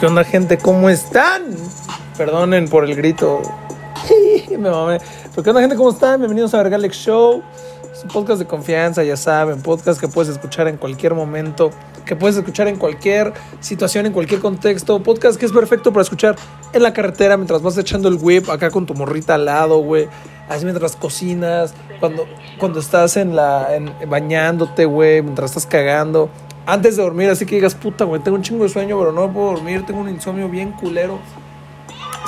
¿Qué onda, gente? ¿Cómo están? Perdonen por el grito. Me. Pero ¿qué onda, gente? ¿Cómo están? Bienvenidos a Vergalex Show. Es un podcast de confianza, ya saben. Podcast que puedes escuchar en cualquier momento. Que puedes escuchar en cualquier situación, en cualquier contexto. Podcast que es perfecto para escuchar en la carretera mientras vas echando el whip acá con tu morrita al lado, güey. Así mientras cocinas. Cuando, cuando estás en la, bañándote, güey. Mientras estás cagando antes de dormir, así que digas, puta, güey, tengo un chingo de sueño, pero no puedo dormir, tengo un insomnio bien culero.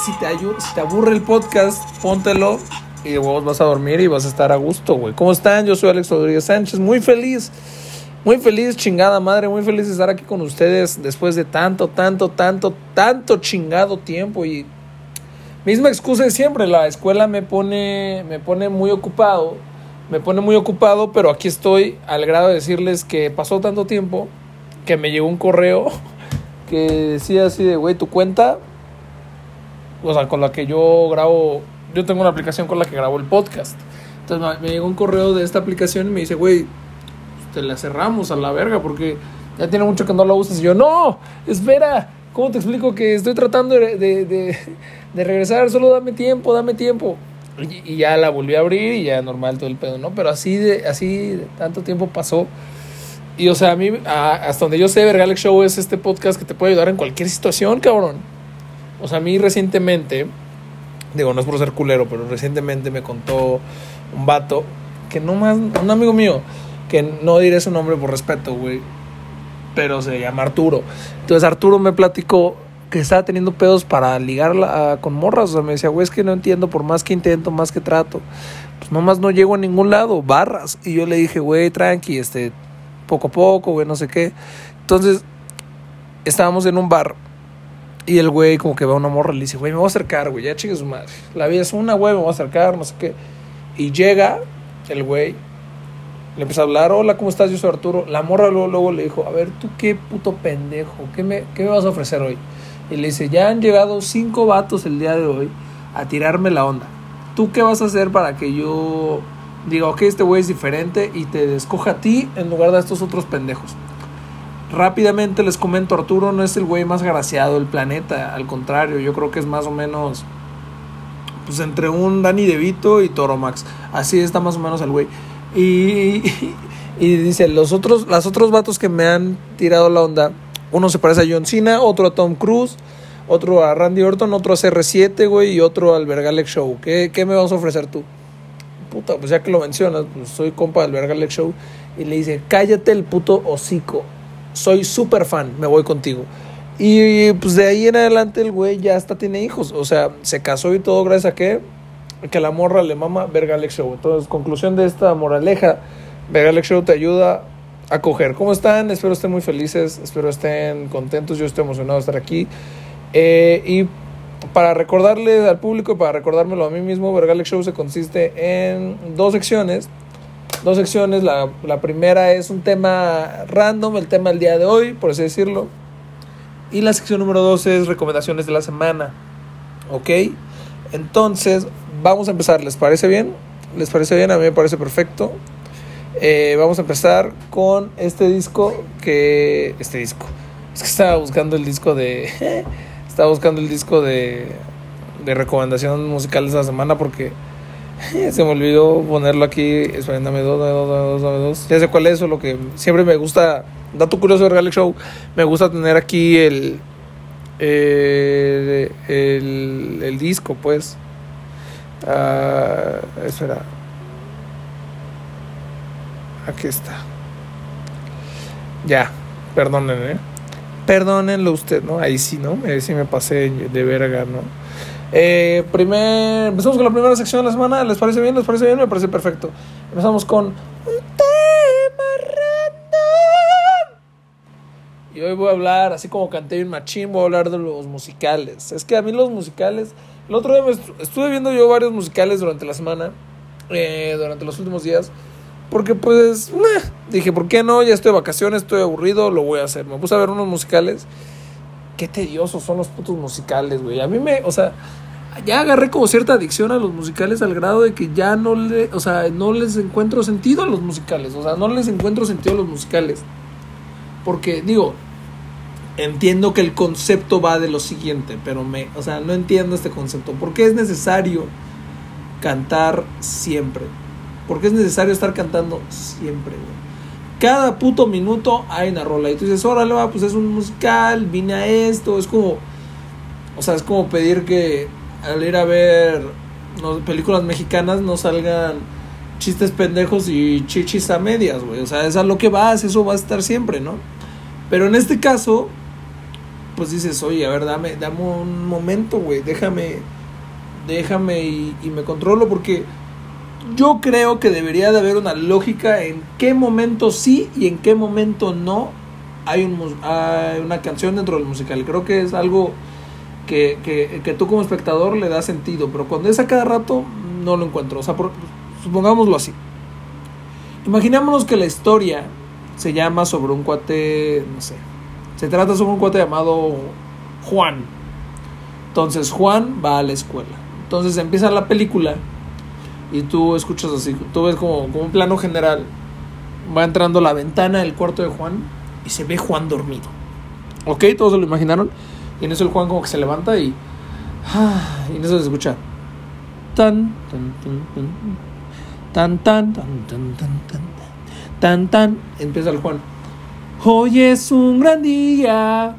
Si te, ayu- si te aburre el podcast, póntelo y vos vas a dormir y vas a estar a gusto, güey. ¿Cómo están? Yo soy Alex Rodríguez Sánchez, muy feliz, muy feliz, chingada madre, muy feliz de estar aquí con ustedes después de tanto, tanto, tanto, tanto chingado tiempo y misma excusa de siempre, la escuela me pone, me pone muy ocupado, me pone muy ocupado, pero aquí estoy al grado de decirles que pasó tanto tiempo que me llegó un correo que decía así de, güey, tu cuenta, o sea, con la que yo grabo, yo tengo una aplicación con la que grabo el podcast. Entonces me, llegó un correo de esta aplicación y me dice, güey, te la cerramos a la verga porque ya tiene mucho que no la usas. Y yo, no, espera, ¿cómo te explico que estoy tratando de, de, regresar? Solo dame tiempo, dame tiempo. Y, ya la volví a abrir y ya normal todo el pedo, ¿no? Pero así de, así tanto tiempo pasó. Y o sea, a mí, a- hasta donde yo sé, Vergalex Show es este podcast que te puede ayudar en cualquier situación, cabrón. O sea, a mí recientemente, digo, no es por ser culero, pero recientemente me contó un vato que no más, un amigo mío, que no diré su nombre por respeto, güey, pero se llama Arturo. Entonces Arturo me platicó que estaba teniendo pedos para ligarla a- con morras, o sea, me decía, güey, es que no entiendo, por más que intento, más que trato, pues nomás no llego a ningún lado, barras. Y yo le dije, güey, tranqui, este, poco a poco, güey, no sé qué. Entonces, estábamos en un bar y el güey como que ve a una morra y le dice, güey, me voy a acercar, güey, ya chingue su madre. La vida es una, güey, me voy a acercar, no sé qué. Y llega el güey, le empieza a hablar, hola, ¿cómo estás? Yo soy Arturo. La morra luego, luego le dijo, a ver, tú qué puto pendejo, ¿qué me, ¿qué me vas a ofrecer hoy? Y le dice, ya han llegado cinco vatos el día de hoy a tirarme la onda. ¿Tú qué vas a hacer para que yo diga, ok, este güey es diferente y te escoja a ti en lugar de a estos otros pendejos? Rápidamente les comento, Arturo no es el güey más graciado del planeta, al contrario, yo creo que es más o menos pues entre un Danny DeVito y Toro Max. Así está más o menos el güey. Y, y dice, los otros, los otros vatos que me han tirado la onda, uno se parece a John Cena, otro a Tom Cruise, otro a Randy Orton, otro a CR7, güey, y otro al Vergalex Show. ¿Qué, ¿Qué me vas a ofrecer tú? Puta, pues ya que lo mencionas, pues soy compa del Vergalex Show. Y le dice, cállate el puto hocico. Soy súper fan, me voy contigo. Y pues de ahí en adelante el güey ya hasta tiene hijos. O sea, se casó y todo gracias a que, que la morra le mama Vergalex Show. Entonces, conclusión de esta moraleja, Vergalex Show te ayuda a coger. ¿Cómo están? Espero estén muy felices, espero estén contentos. Yo estoy emocionado de estar aquí. Eh, y para recordarle al público para recordármelo a mí mismo, Vergalex Show se consiste en dos secciones. Dos secciones. La, la primera es un tema random, el tema del día de hoy, por así decirlo. Y la sección número dos es recomendaciones de la semana. ¿Ok? Entonces, vamos a empezar. ¿Les parece bien? ¿Les parece bien? A mí me parece perfecto. Eh, vamos a empezar con este disco que... Este disco. Es que estaba buscando el disco de... estaba buscando el disco de... De recomendación musical de esta semana porque... Se me olvidó ponerlo aquí. Esperen, dame dos, dame dos, dame dos, dos. Ya sé cuál es, lo que siempre me gusta. Dato curioso de Real Show. Me gusta tener aquí el. El, el, el disco, pues. Ah, espera. Aquí está. Ya, perdonen. Perdónenlo usted, ¿no? Ahí sí, ¿no? Ahí sí me pasé de verga, ¿no? Eh, primer, empezamos con la primera sección de la semana. ¿Les parece bien? ¿Les parece bien? Me parece perfecto. Empezamos con un tema random. Y hoy voy a hablar, así como canté en Machín, voy a hablar de los musicales. Es que a mí los musicales. El otro día estuve viendo yo varios musicales durante la semana, eh, durante los últimos días. Porque pues, dije, ¿por qué no? Ya estoy de vacaciones, estoy aburrido, lo voy a hacer. Me puse a ver unos musicales. Qué tediosos son los putos musicales, güey. A mí me, o sea, ya agarré como cierta adicción a los musicales al grado de que ya no le, o sea, no les encuentro sentido a los musicales, o sea, no les encuentro sentido a los musicales. Porque digo, entiendo que el concepto va de lo siguiente, pero me, o sea, no entiendo este concepto. ¿Por qué es necesario cantar siempre? ¿Por qué es necesario estar cantando siempre? Cada puto minuto hay una rola y tú dices, órale, va, pues es un musical, vine a esto, es como, o sea, es como pedir que al ir a ver no, películas mexicanas no salgan chistes pendejos y chichis a medias, güey. O sea, es a lo que vas, eso va a estar siempre, ¿no? Pero en este caso, pues dices, oye, a ver, dame, dame un momento, güey, déjame, déjame y, y me controlo porque yo creo que debería de haber una lógica en qué momento sí y en qué momento no hay, un, hay una canción dentro del musical. Creo que es algo que, que, que tú como espectador le da sentido, pero cuando es a cada rato no lo encuentro. O sea, por- supongámoslo así. Imaginémonos que la historia se llama sobre un cuate, no sé, se trata sobre un cuate llamado Juan. Entonces Juan va a la escuela. Entonces empieza la película y tú escuchas así, tú ves como, un plano general. Va entrando la ventana del cuarto de Juan y se ve Juan dormido. ¿Ok? Todos se lo imaginaron. Y en eso el Juan como que se levanta y... ah, y en eso se escucha... Tan, tan, tan, tan, tan, tan, tan, tan, tan, tan, tan, tan. Empieza el Juan. Hoy es un gran día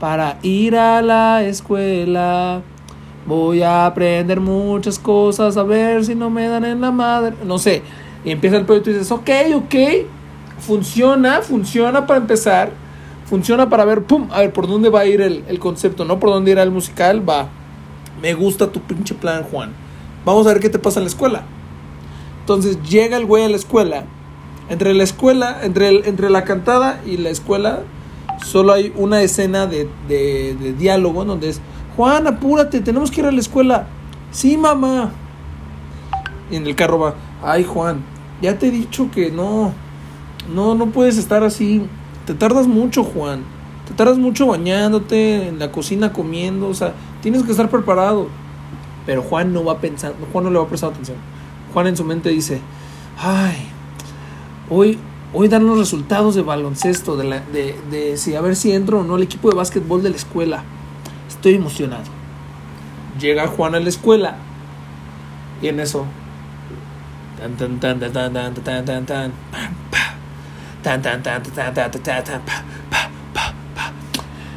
para ir a la escuela. Voy a aprender muchas cosas, a ver si no me dan en la madre. No sé. Y empieza el pedo y dices, ok, ok. Funciona, funciona para empezar. Funciona para ver, pum, a ver por dónde va a ir el, el concepto, no por dónde irá el musical. Va. Me gusta tu pinche plan, Juan. Vamos a ver qué te pasa en la escuela. Entonces llega el güey a la escuela. Entre la escuela, entre, el- entre la cantada y la escuela, solo hay una escena de, de, de diálogo donde es, Juan, apúrate, tenemos que ir a la escuela. Sí, mamá. Y en el carro va, ay, Juan, ya te he dicho que no, no, no puedes estar así. Te tardas mucho, Juan. Te tardas mucho bañándote, en la cocina comiendo, o sea, tienes que estar preparado. Pero Juan no va pensando, Juan no le va a prestar atención. Juan en su mente dice, ay, hoy, hoy dan los resultados de baloncesto, de, de, de si a ver si entro o no al equipo de básquetbol de la escuela. Estoy emocionado. Llega Juan a la escuela y en eso.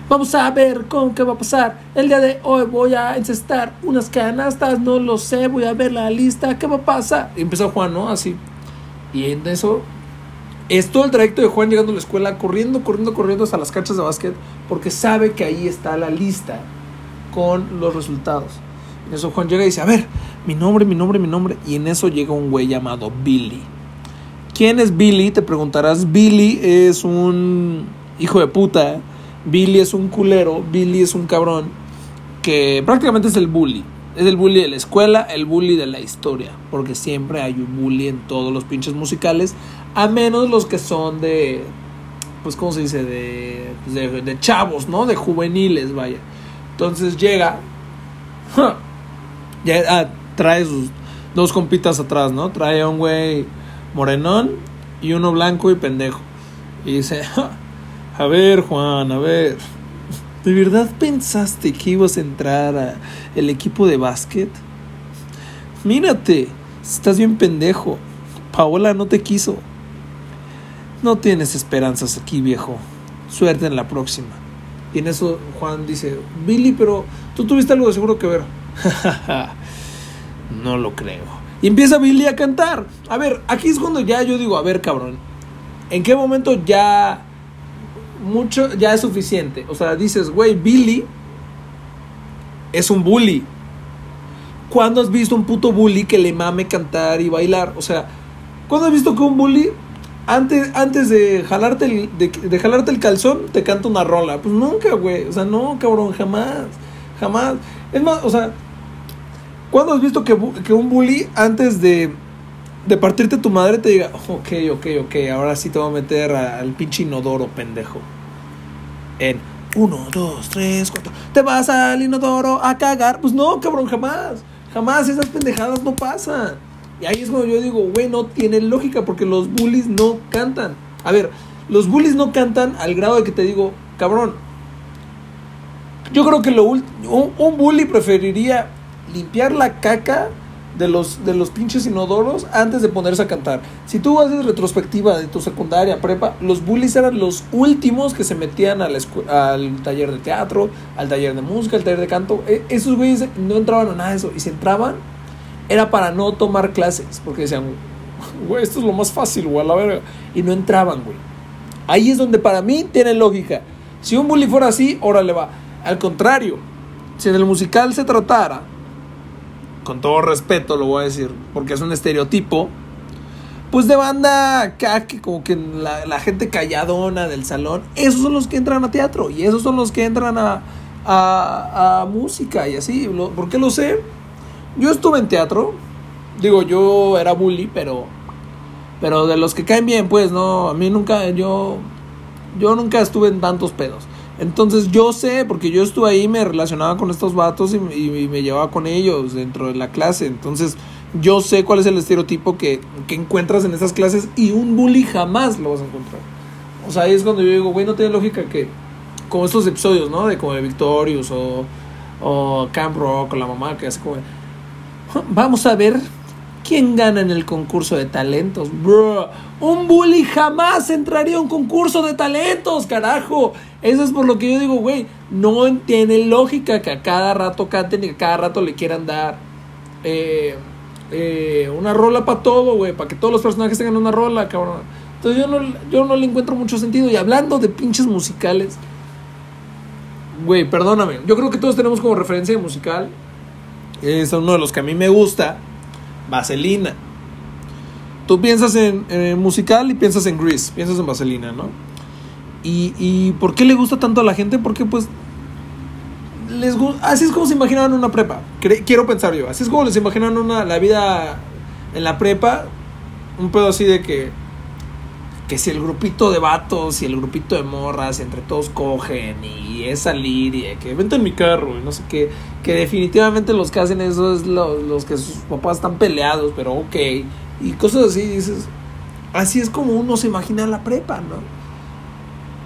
Vamos a ver con qué va a pasar. El día de hoy voy a encestar unas canastas, no lo sé, voy a ver la lista, ¿qué va a pasar? Y empezó Juan, ¿no? Así. Y en eso es todo el trayecto de Juan llegando a la escuela, corriendo, corriendo, corriendo hasta las canchas de básquet, porque sabe que ahí está la lista con los resultados. En eso Juan llega y dice, a ver, mi nombre, mi nombre, mi nombre. Y en eso llega un güey llamado Billy. ¿Quién es Billy? Te preguntarás. Billy es un hijo de puta. Billy es un culero. Billy es un cabrón. Que prácticamente es el bully. Es el bully de la escuela, el bully de la historia. Porque siempre hay un bully en todos los pinches musicales. A menos los que son de. Pues, ¿cómo se dice? De, pues, de, chavos, ¿no? De juveniles, vaya. Entonces llega. Ya ah, trae sus dos compitas atrás, ¿no? Trae a un güey morenón y uno blanco y pendejo. Y dice, "Ja, a ver Juan, a ver, ¿de verdad pensaste que ibas a entrar a el equipo de básquet? Mírate, estás bien pendejo. Paola no te quiso. No tienes esperanzas aquí, viejo. Suerte en la próxima. Y en eso Juan dice, Billy, pero tú tuviste algo de seguro que ver. no lo creo. Y empieza Billy a cantar. A ver, aquí es cuando ya yo digo, a ver, cabrón, ¿en qué momento ya mucho ya es suficiente? O sea, dices, güey, Billy es un bully. ¿Cuándo has visto un puto bully que le mame cantar y bailar? O sea, ¿cuándo has visto que un bully antes, antes de, jalarte el, de, de jalarte el calzón te canta una rola? Pues nunca, güey. O sea, no, cabrón, jamás. Jamás. Es más, o sea, ¿cuándo has visto que, que un bully antes de, de partirte tu madre te diga, ok, ok, ok, ahora sí te voy a meter al pinche inodoro, pendejo? En Uno, dos, tres, cuatro. Te vas al inodoro a cagar. Pues no, cabrón, jamás. Jamás esas pendejadas no pasan. Y ahí es cuando yo digo, güey, no tiene lógica porque los bullies no cantan. A ver, los bullies no cantan al grado de que te digo, cabrón. Yo creo que lo un, un bully preferiría limpiar la caca de los, de los pinches inodoros antes de ponerse a cantar. Si tú haces retrospectiva de tu secundaria, prepa, los bullies eran los últimos que se metían a la al taller de teatro, al taller de música, al taller de canto. E- esos güeyes no entraban a nada de eso. Y si entraban, era para no tomar clases. Porque decían, güey, esto es lo más fácil, güey, a la verga. Y no entraban, güey. Ahí es donde para mí tiene lógica. Si un bully fuera así, órale va. Al contrario, si en el musical se tratara, con todo respeto lo voy a decir, porque es un estereotipo, pues de banda acá, que como que la, la gente calladona del salón, esos son los que entran a teatro y esos son los que entran a, a, a música y así. ¿Por qué lo sé? Yo estuve en teatro, digo, yo era bully, pero pero de los que caen bien, pues, no, a mí nunca, yo, yo nunca estuve en tantos pedos. Entonces yo sé, porque yo estuve ahí, me relacionaba con estos vatos y, y- y me llevaba con ellos dentro de la clase. Entonces yo sé cuál es el estereotipo que, que encuentras en estas clases y un bully jamás lo vas a encontrar. O sea, ahí es cuando yo digo, güey, no tiene lógica que, como estos episodios, ¿no? De como de Victorious o, o Camp Rock o la mamá que hace como, vamos a ver quién gana en el concurso de talentos. Bro, un bully jamás entraría a un concurso de talentos, carajo. Eso es por lo que yo digo, güey, no tiene lógica que a cada rato canten y a cada rato le quieran dar eh, eh, una rola para todo, güey, para que todos los personajes tengan una rola, cabrón. Entonces yo no, yo no le encuentro mucho sentido. Y hablando de pinches musicales, güey, perdóname, yo creo que todos tenemos como referencia musical. Es uno de los que a mí me gusta, Vaselina. Tú piensas en, musical y piensas en Grease, piensas en Vaselina, ¿no? Y, y ¿por qué le gusta tanto a la gente? Porque pues les así es como se imaginaban una prepa. Quiero pensar yo, así es como les imaginaban una la vida en la prepa, un pedo así de que que si el grupito de vatos y el grupito de morras entre todos cogen y es salir y de que vente en mi carro y no sé qué, que definitivamente los que hacen eso es lo- los que sus papás están peleados, pero ok, y cosas así, dices, así es como uno se imagina la prepa, ¿no?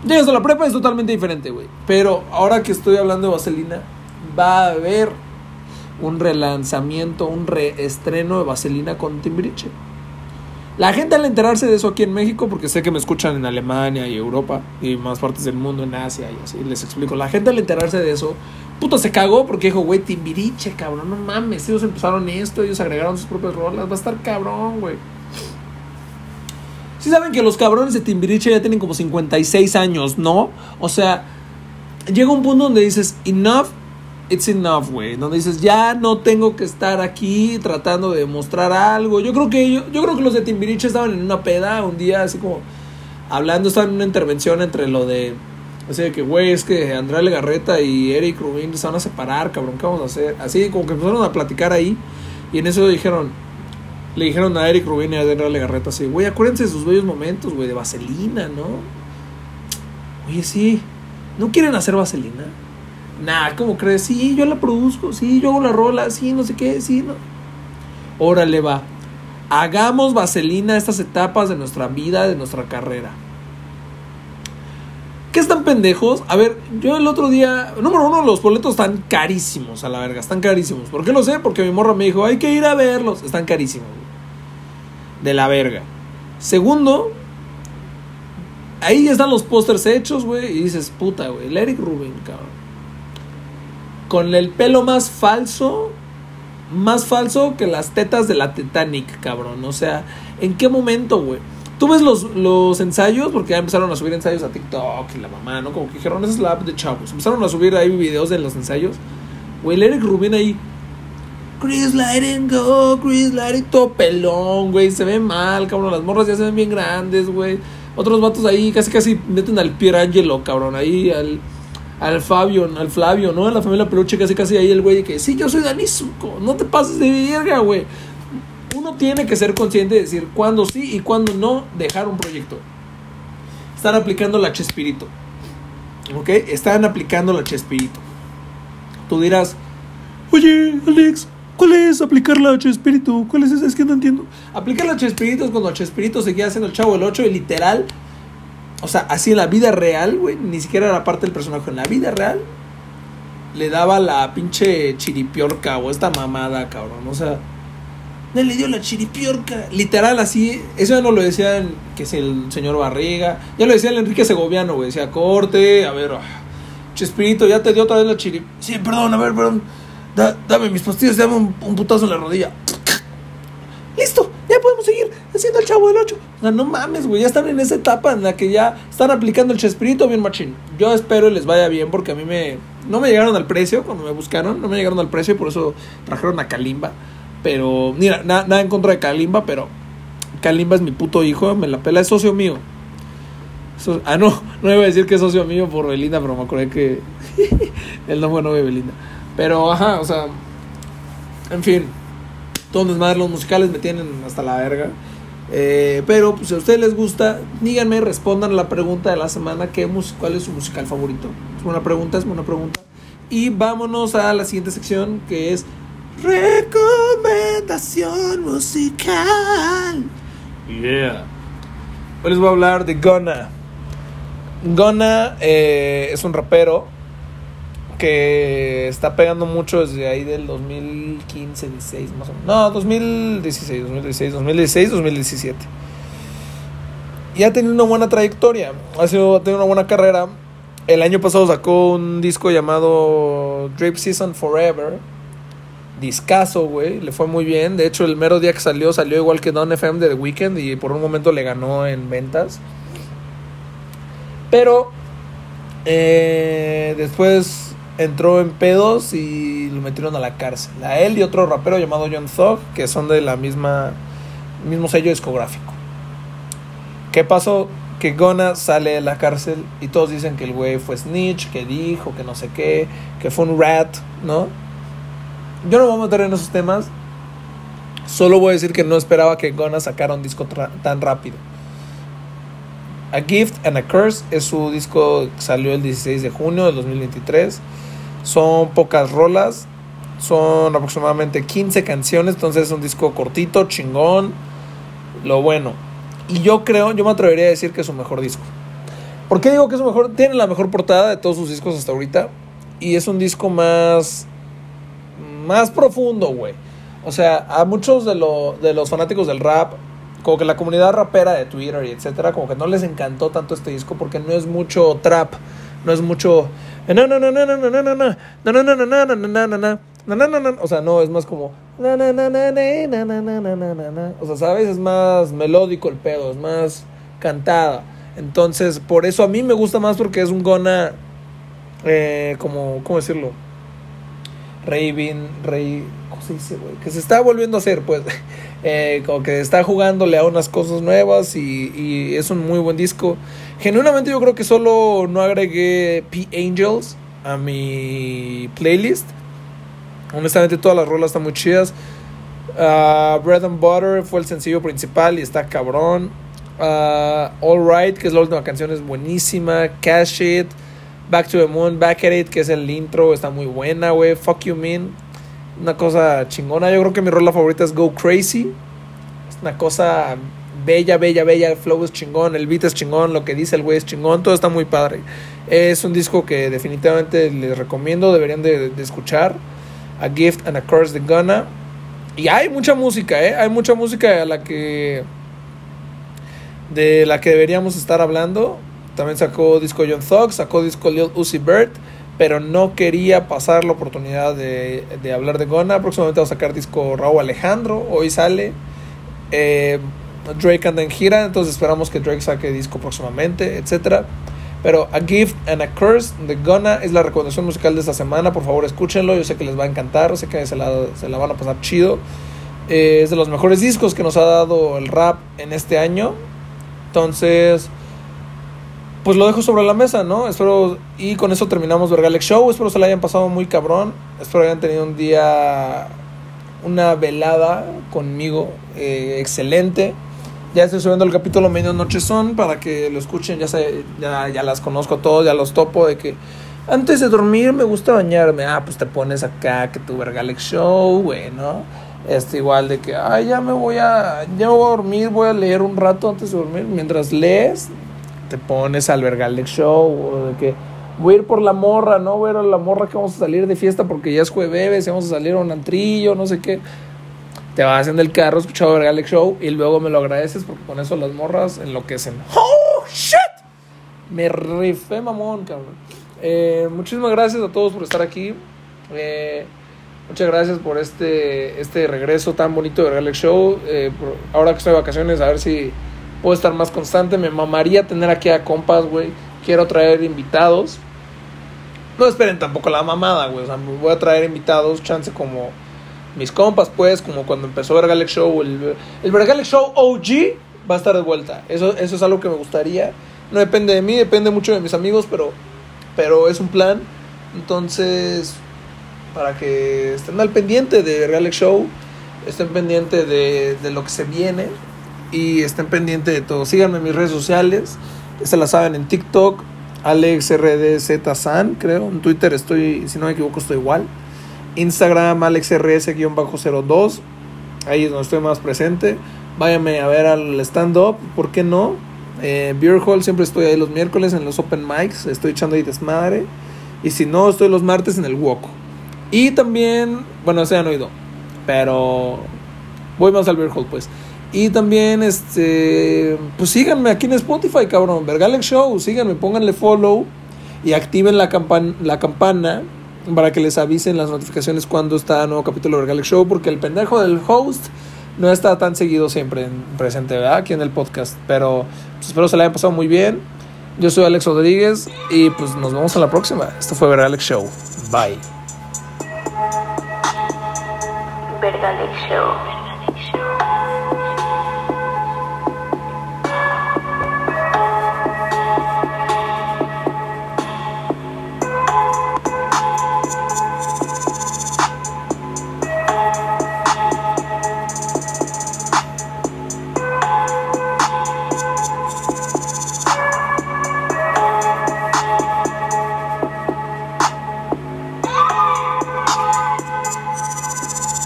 Llegas a la prepa es totalmente diferente, güey, pero ahora que estoy hablando de Vaselina, va a haber un relanzamiento, un reestreno de Vaselina con Timbiriche. La gente al enterarse de eso aquí en México, porque sé que me escuchan en Alemania y Europa y más partes del mundo, en Asia y así, les explico. La gente al enterarse de eso, puta, se cagó porque dijo, güey, Timbiriche, cabrón, no mames, ellos empezaron esto, ellos agregaron sus propias rolas, va a estar cabrón, güey. Sí saben que los cabrones de Timbiriche ya tienen como 56 años, ¿no? O sea, llega un punto donde dices, enough, it's enough, güey. Donde dices, ya no tengo que estar aquí tratando de mostrar algo. Yo creo que yo, yo creo que los de Timbiriche estaban en una peda un día así como hablando, estaban en una intervención entre lo de así de que, güey, es que Andrea Legarreta y Eric Rubin se van a separar, cabrón, ¿qué vamos a hacer? Así como que empezaron a platicar ahí y en eso dijeron le dijeron a Eric Rubin y a Andrea Legarreta así, güey, acuérdense de sus bellos momentos, güey, de vaselina, ¿no? Oye, sí, ¿no quieren hacer vaselina? Nah, ¿cómo crees? Sí, yo la produzco, sí, yo hago la rola, sí, no sé qué, sí, no. Órale, va. Hagamos vaselina estas etapas de nuestra vida, de nuestra carrera. ¿Qué están pendejos? A ver, yo el otro día, número uno, los boletos están carísimos a la verga, están carísimos. ¿Por qué lo sé? Porque mi morra me dijo, hay que ir a verlos. Están carísimos. De la verga. Segundo, ahí están los pósters hechos, güey, y dices, puta, güey, el Eric Rubin, cabrón. Con el pelo más falso, más falso que las tetas de la Titanic, cabrón. O sea, ¿en qué momento, güey? Tú ves los, los ensayos, porque ya empezaron a subir ensayos a TikTok y la mamá, ¿no? Como que dijeron, esa es la app de chavos. Empezaron a subir ahí videos de los ensayos. Güey, el Eric Rubin ahí. Chris Lighting Go, Chris Lighting, todo pelón, güey. Se ve mal, cabrón. Las morras ya se ven bien grandes, güey. Otros vatos ahí casi casi meten al Pierangelo, cabrón. Ahí al, al Fabio, al Flavio, ¿no? A la familia Peluche, casi casi ahí el güey que sí, yo soy Dani Zuko. No te pases de verga, güey. Uno tiene que ser consciente de decir cuándo sí y cuándo no dejar un proyecto. Están aplicando la Chespirito. ¿Ok? Están aplicando la Chespirito. Tú dirás, oye, Alex, ¿cuál es aplicar la Chespirito? ¿Cuál es esa? Es que no entiendo. Aplicar la Chespirito es cuando Chespirito seguía haciendo el chavo del 8 y literal, o sea, así en la vida real, güey, ni siquiera era parte del personaje. En la vida real, le daba la pinche chiripiorca o esta mamada, cabrón. O sea, no le dio la chiripiorca. Literal, así. Eso ya no lo decían, que es el señor Barriga. Ya lo decía el Enrique Segoviano, güey. Decía, corte, a ver, ah, Chespirito, ya te dio otra vez la chiri. Sí, perdón, a ver, perdón. Da- dame mis pastillas, dame un, un putazo en la rodilla. Listo, ya podemos seguir haciendo el chavo del 8. No mames, güey. Ya están en esa etapa en la que ya están aplicando el Chespirito bien machín. Yo espero y les vaya bien porque a mí me. No me llegaron al precio cuando me buscaron. No me llegaron al precio y por eso trajeron a Kalimba. Pero, mira, na- nada en contra de Kalimba, pero Kalimba es mi puto hijo. Me la pela, es socio mío. Ah, no, no iba a decir que es socio mío por Belinda, pero me acordé que él no fue novio de Belinda. Pero, ajá, o sea, en fin, todos mis madres los musicales me tienen hasta la verga. Eh, pero pues, si a ustedes les gusta, díganme, respondan a la pregunta de la semana, ¿qué ¿cuál es su musical favorito? Es buena pregunta, es buena pregunta. Y vámonos a la siguiente sección que es recomendación musical. Yeah. Hoy les voy a hablar de Gunna. Gunna eh, es un rapero que está pegando mucho desde ahí del 2015, 16 más o menos. No, 2016, 2016, 2016, 2017. Y ha tenido una buena trayectoria, ha, sido, ha tenido una buena carrera. El año pasado sacó un disco llamado Drip Season Forever. Discaso, güey, le fue muy bien. De hecho, el mero día que salió, salió igual que Don FM de The Weeknd y por un momento le ganó en ventas. Pero eh, después entró en pedos y lo metieron a la cárcel. A él y otro rapero llamado John Thug, que son de la misma mismo sello discográfico. ¿Qué pasó? Que Gona sale de la cárcel y todos dicen que el güey fue snitch, que dijo, que no sé qué, que fue un rat, ¿no? Yo no me voy a meter en esos temas. Solo voy a decir que no esperaba que Gona sacara un disco tan rápido. A Gift and a Curse es su disco que salió el 16 de junio del 2023. Son pocas rolas, son aproximadamente 15 canciones, entonces es un disco cortito, chingón, lo bueno. Y yo creo, yo me atrevería a decir que es su mejor disco. ¿Por qué digo que es su mejor? Tiene la mejor portada de todos sus discos hasta ahorita. Y es un disco más. más profundo, güey. O sea, a muchos de, lo- de los fanáticos del rap, como que la comunidad rapera de Twitter y etcétera, como que no les encantó tanto este disco porque no es mucho trap, no es mucho. No, no, no, no, no, no, no, no, no, no, no, no, no, no, no, no, no, no, no. Na. O sea, no, es más como. O sea, ¿sabes? Es más melódico el pedo, es más cantada. Entonces, por eso a mí me gusta más porque es un gona. Eh, como, ¿cómo decirlo? Raving, Rey. ¿Cómo se dice, güey? Que se está volviendo a hacer, pues. Eh, como que está jugándole a unas cosas nuevas y, y es un muy buen disco. Genuinamente, yo creo que solo no agregué P. Angels a mi playlist. Honestamente, todas las rolas están muy chidas. Ah, Bread and Butter fue el sencillo principal y está cabrón. Ah, All Right, que es la última canción, es buenísima. Cash It. Back to the Moon, Back at It, que es el intro, está muy buena, güey. Fuck You Mean. Una cosa chingona. Yo creo que mi rola favorita es Go Crazy. Es una cosa bella, bella, bella. El flow es chingón, el beat es chingón, lo que dice el güey es chingón. Todo está muy padre. Es un disco que definitivamente les recomiendo, deberían de, de escuchar. A Gift and a Curse de Gunna. Y hay mucha música, ¿eh? Hay mucha música a la que. de la que deberíamos estar hablando. También sacó disco John Thug, sacó disco Lil Uzi Vert, pero no quería pasar la oportunidad de, de hablar de Gunna. Próximamente va a sacar disco Raúl Alejandro, hoy sale. Eh, Drake anda en gira, entonces esperamos que Drake saque disco próximamente, etcétera. Pero A Gift and a Curse de Gunna es la recomendación musical de esta semana. Por favor, escúchenlo. Yo sé que les va a encantar. Sé que se la, se la van a pasar chido. Eh, es de los mejores discos que nos ha dado el rap en este año. Entonces, pues lo dejo sobre la mesa, ¿no? Espero. Y con eso terminamos Vergalex Show. Espero se la hayan pasado muy cabrón. Espero hayan tenido un día. Una velada conmigo eh, excelente. Ya estoy subiendo el capítulo Medianoche Son para que lo escuchen. Ya, sé, ya, ya las conozco todos, ya los topo de que antes de dormir me gusta bañarme. Ah, pues te pones acá que tu Vergalex Show, güey, ¿no? Este, igual de que, ay, ya me voy a, ya me voy a dormir, voy a leer un rato antes de dormir. Mientras lees, te pones al Vergalex Show, o de que voy a ir por la morra, ¿no? Voy a ir a la morra que vamos a salir de fiesta porque ya es jueves y vamos a salir a un antrillo, no sé qué. Te vas en el carro escuchando Vergalex Show y luego me lo agradeces porque con eso las morras enloquecen. ¡Oh, shit! Me rifé, mamón, cabrón. Eh, muchísimas gracias a todos por estar aquí. Eh, muchas gracias por este, este regreso tan bonito de Galaxy Show. Eh, por- ahora que estoy de vacaciones, a ver si puedo estar más constante. Me mamaría tener aquí a compas, güey. Quiero traer invitados. No esperen tampoco la mamada, güey. O sea, voy a traer invitados, chance como mis compas, pues, como cuando empezó Vergalex Show. El, el Vergalex Show OG va a estar de vuelta. Eso, eso es algo que me gustaría. No depende de mí, depende mucho de mis amigos, pero, pero es un plan. Entonces, para que estén al pendiente de Vergalex Show, estén pendientes de, de lo que se viene y estén pendientes de todo. Síganme en mis redes sociales, se la saben en TikTok, AlexRDZSan, creo. En Twitter estoy, si no me equivoco, estoy igual. Instagram, AlexRS-02. Ahí es donde estoy más presente. Váyame a ver al stand-up, ¿por qué no? Eh, Beer Hall, siempre estoy ahí los miércoles en los open mics. Estoy echando ahí desmadre. Y si no, estoy los martes en el Woco. Y también, bueno, se han oído. Pero voy más al Beer Hall, pues. Y también, este, pues síganme aquí en Spotify, cabrón. Vergalex Show, síganme, pónganle follow y activen la, campan la campana para que les avisen las notificaciones cuando está nuevo capítulo de Vergalex Show, porque el pendejo del host no está tan seguido siempre en- presente, ¿verdad? Aquí en el podcast. Pero pues, espero se la hayan pasado muy bien. Yo soy Alex Rodríguez y pues nos vemos en la próxima. Esto fue Vergalex Show. Bye. Vergalex Show.